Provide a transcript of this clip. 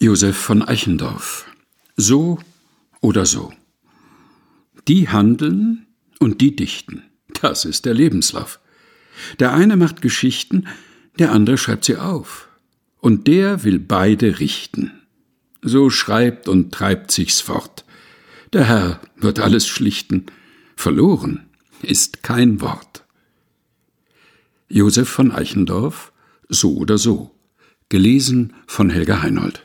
Josef von Eichendorff So oder so. Die handeln und die dichten. Das ist der Lebenslauf. Der eine macht Geschichten, der andere schreibt sie auf. Und der will beide richten. So schreibt und treibt sich's fort. Der Herr wird alles schlichten. Verloren ist kein Wort. Josef von Eichendorff So oder so. Gelesen von Helga Heinold.